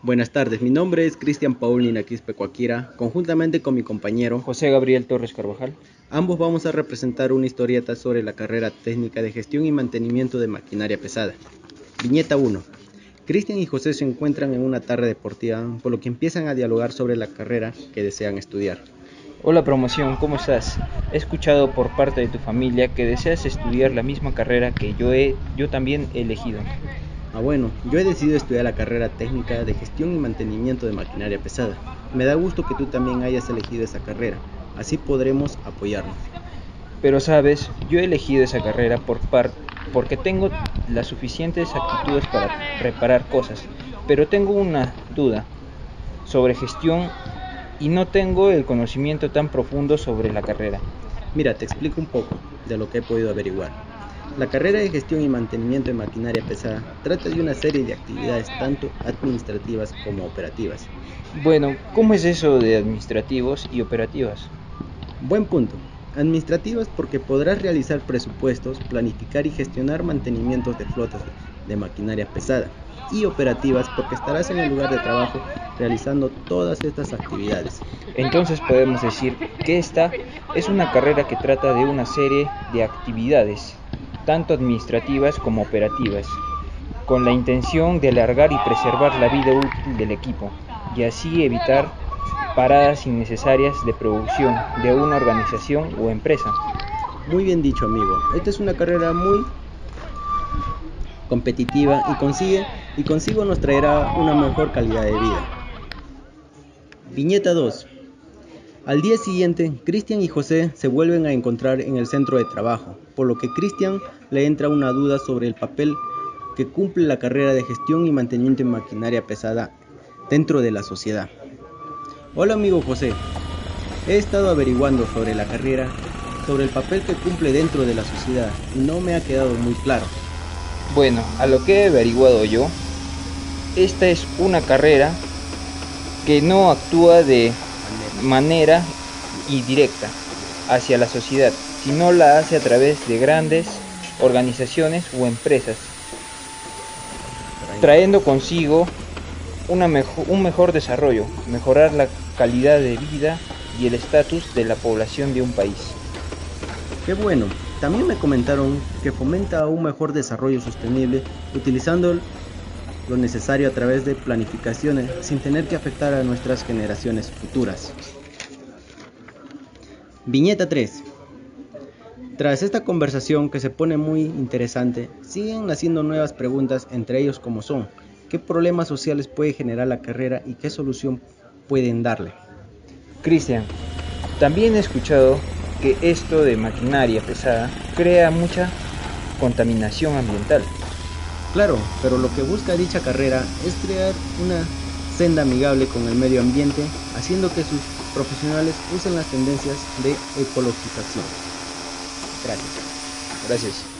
Buenas tardes, mi nombre es Cristian Paulina Quispe Coaquira, conjuntamente con mi compañero José Gabriel Torres Carvajal. Ambos vamos a representar una historieta sobre la carrera técnica de gestión y mantenimiento de maquinaria pesada. Viñeta 1. Cristian y José se encuentran en una tarde deportiva, por lo que empiezan a dialogar sobre la carrera que desean estudiar. Hola promoción, ¿cómo estás? He escuchado por parte de tu familia que deseas estudiar la misma carrera que yo he, yo también he elegido. Ah, bueno, yo he decidido estudiar la carrera técnica de gestión y mantenimiento de maquinaria pesada. Me da gusto que tú también hayas elegido esa carrera, así podremos apoyarnos. Pero sabes, yo he elegido esa carrera por par porque tengo las suficientes actitudes para reparar cosas, pero tengo una duda sobre gestión y no tengo el conocimiento tan profundo sobre la carrera. Mira, te explico un poco de lo que he podido averiguar. La carrera de gestión y mantenimiento de maquinaria pesada trata de una serie de actividades tanto administrativas como operativas. Bueno, ¿cómo es eso de administrativos y operativas? Buen punto. Administrativas porque podrás realizar presupuestos, planificar y gestionar mantenimientos de flotas de maquinaria pesada. Y operativas porque estarás en el lugar de trabajo realizando todas estas actividades. Entonces podemos decir que esta es una carrera que trata de una serie de actividades tanto administrativas como operativas, con la intención de alargar y preservar la vida útil del equipo y así evitar paradas innecesarias de producción de una organización o empresa. Muy bien dicho, amigo. Esta es una carrera muy competitiva y consigue y consigo nos traerá una mejor calidad de vida. Viñeta 2. Al día siguiente, Cristian y José se vuelven a encontrar en el centro de trabajo, por lo que Cristian le entra una duda sobre el papel que cumple la carrera de gestión y mantenimiento de maquinaria pesada dentro de la sociedad. Hola amigo José, he estado averiguando sobre la carrera, sobre el papel que cumple dentro de la sociedad y no me ha quedado muy claro. Bueno, a lo que he averiguado yo, esta es una carrera que no actúa de manera y directa hacia la sociedad, sino la hace a través de grandes organizaciones o empresas, trayendo consigo una un mejor desarrollo, mejorar la calidad de vida y el estatus de la población de un país. Qué bueno. También me comentaron que fomenta un mejor desarrollo sostenible utilizando lo necesario a través de planificaciones sin tener que afectar a nuestras generaciones futuras. Viñeta 3. Tras esta conversación que se pone muy interesante, siguen naciendo nuevas preguntas entre ellos como son, ¿qué problemas sociales puede generar la carrera y qué solución pueden darle? Cristian, también he escuchado que esto de maquinaria pesada crea mucha contaminación ambiental. Claro, pero lo que busca dicha carrera es crear una senda amigable con el medio ambiente, haciendo que sus profesionales usen las tendencias de ecologización. Gracias. Gracias.